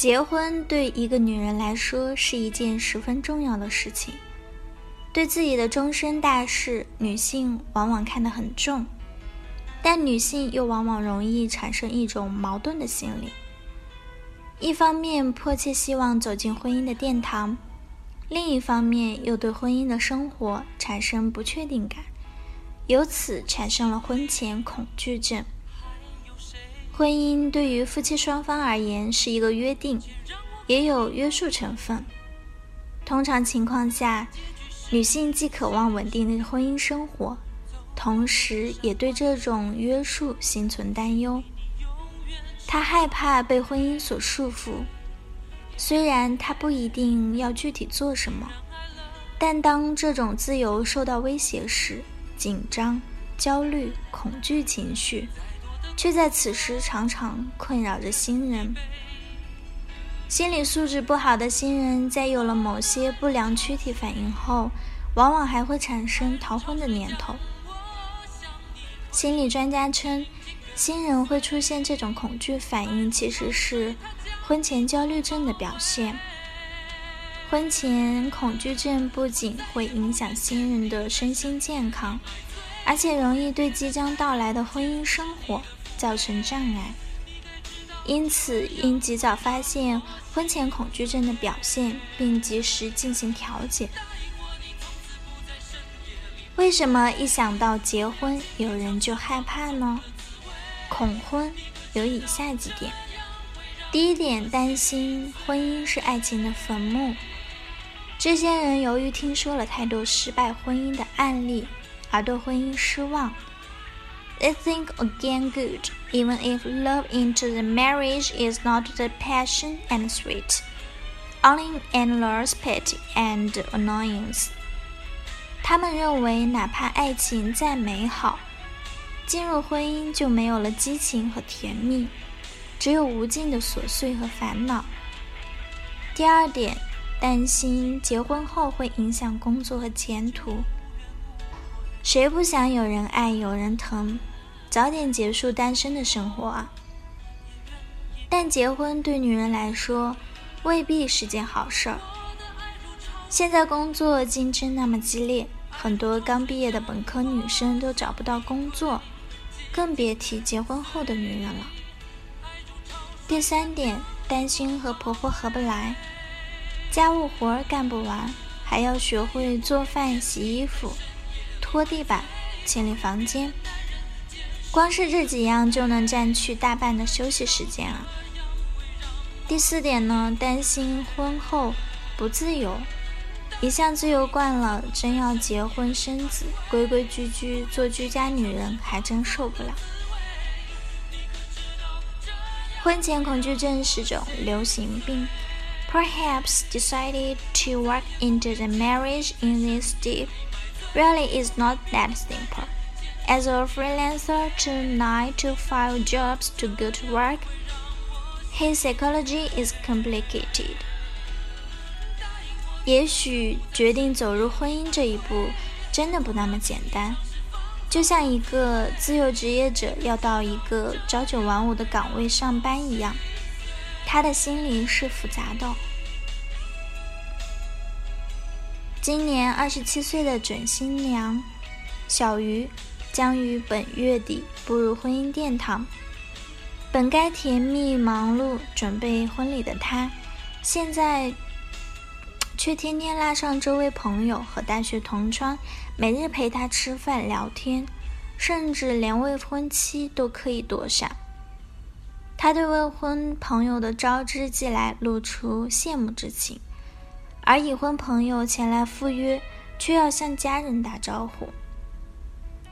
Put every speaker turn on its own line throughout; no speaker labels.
结婚对一个女人来说是一件十分重要的事情，对自己的终身大事，女性往往看得很重，但女性又往往容易产生一种矛盾的心理：一方面迫切希望走进婚姻的殿堂，另一方面又对婚姻的生活产生不确定感，由此产生了婚前恐惧症。婚姻对于夫妻双方而言是一个约定，也有约束成分。通常情况下，女性既渴望稳定的婚姻生活，同时也对这种约束心存担忧。她害怕被婚姻所束缚，虽然她不一定要具体做什么，但当这种自由受到威胁时，紧张、焦虑、恐惧情绪。却在此时常常困扰着新人。心理素质不好的新人，在有了某些不良躯体反应后，往往还会产生逃婚的念头。心理专家称，新人会出现这种恐惧反应，其实是婚前焦虑症的表现。婚前恐惧症不仅会影响新人的身心健康，而且容易对即将到来的婚姻生活。造成障碍，因此应及早发现婚前恐惧症的表现，并及时进行调节。为什么一想到结婚，有人就害怕呢？恐婚有以下几点：第一点，担心婚姻是爱情的坟墓。这些人由于听说了太多失败婚姻的案例，而对婚姻失望。They think again good, even if love into the marriage is not the passion and sweet, only endless pity and annoyance. 他们认为，哪怕爱情再美好，进入婚姻就没有了激情和甜蜜，只有无尽的琐碎和烦恼。第二点，担心结婚后会影响工作和前途。 谁不想有人爱、有人疼？早点结束单身的生活啊！但结婚对女人来说未必是件好事儿。现在工作竞争那么激烈，很多刚毕业的本科女生都找不到工作，更别提结婚后的女人了。第三点，担心和婆婆合不来，家务活干不完，还要学会做饭、洗衣服、拖地板、清理房间。光是这几样就能占去大半的休息时间啊！第四点呢，担心婚后不自由，一向自由惯了，真要结婚生子，规规矩矩做居家女人，还真受不了。婚前恐惧症是种流行病，perhaps decided to walk into the marriage in this deep, really is not that simple. As a freelancer to nine to five jobs to go to work, his psychology is complicated. 也许决定走入婚姻这一步真的不那么简单，就像一个自由职业者要到一个朝九晚五的岗位上班一样，他的心里是复杂的。 今年二十七岁的准新娘小鱼。将于本月底步入婚姻殿堂。本该甜蜜忙碌准备婚礼的她，现在却天天拉上周围朋友和大学同窗，每日陪她吃饭聊天，甚至连未婚妻都可以躲闪。她对未婚朋友的招之即来露出羡慕之情，而已婚朋友前来赴约，却要向家人打招呼。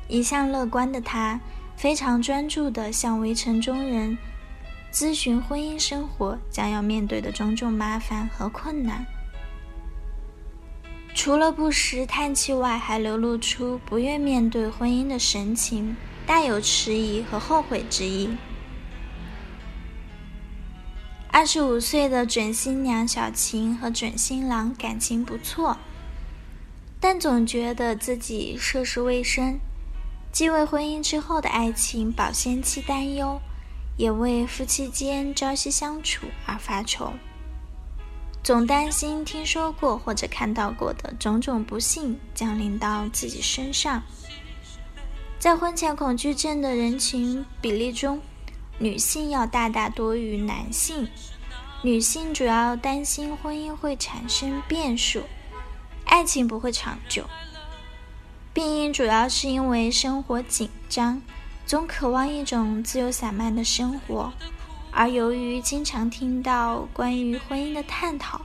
一向乐观的他，非常专注地向围城中人咨询婚姻生活将要面对的种种麻烦和困难。除了不时叹气外，还流露出不愿面对婚姻的神情，带有迟疑和后悔之意。二十五岁的准新娘小晴和准新郎感情不错，但总觉得自己涉世未深，既为婚姻之后的爱情保鲜期担忧，也为夫妻间朝夕相处而发愁。总担心听说过或者看到过的种种不幸降临到自己身上。在婚前恐惧症的人群比例中，女性要大大多于男性。女性主要担心婚姻会产生变数，爱情不会长久。病因主要是因为生活紧张，总渴望一种自由散漫的生活。而由于经常听到关于婚姻的探讨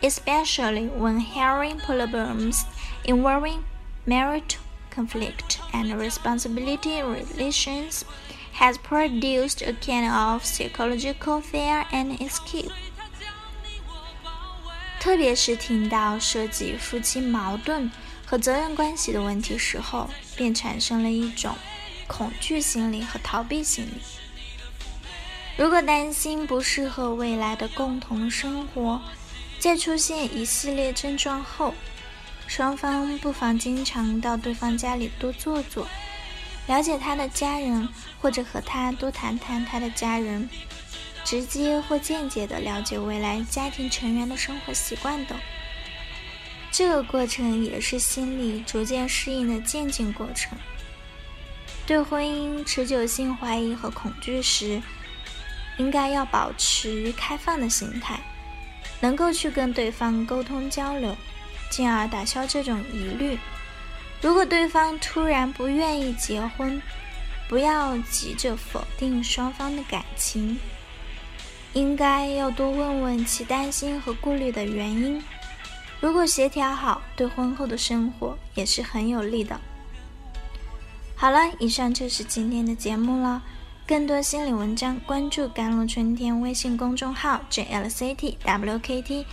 ，especially when hearing problems involving marital conflict and responsibility relations has produced a kind of psychological fear and escape。特别是听到涉及夫妻矛盾和责任关系的问题时候，便产生了一种恐惧心理和逃避心理。如果担心不适合未来的共同生活，在出现一系列症状后，双方不妨经常到对方家里多坐坐，了解他的家人，或者和他多谈谈他的家人，直接或间接的了解未来家庭成员的生活习惯等。这个过程也是心理逐渐适应的渐进过程。对婚姻持久性怀疑和恐惧时，应该要保持开放的心态，能够去跟对方沟通交流，进而打消这种疑虑。如果对方突然不愿意结婚，不要急着否定双方的感情，应该要多问问其担心和顾虑的原因。如果协调好，对婚后的生活也是很有利的。好了，以上就是今天的节目了。更多心理文章，关注“甘露春天”微信公众号 “jlctwkt”，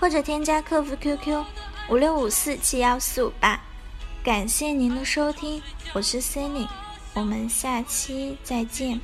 或者添加客服 QQ 五六五四七幺四五八。感谢您的收听，我是 Cindy，我们下期再见。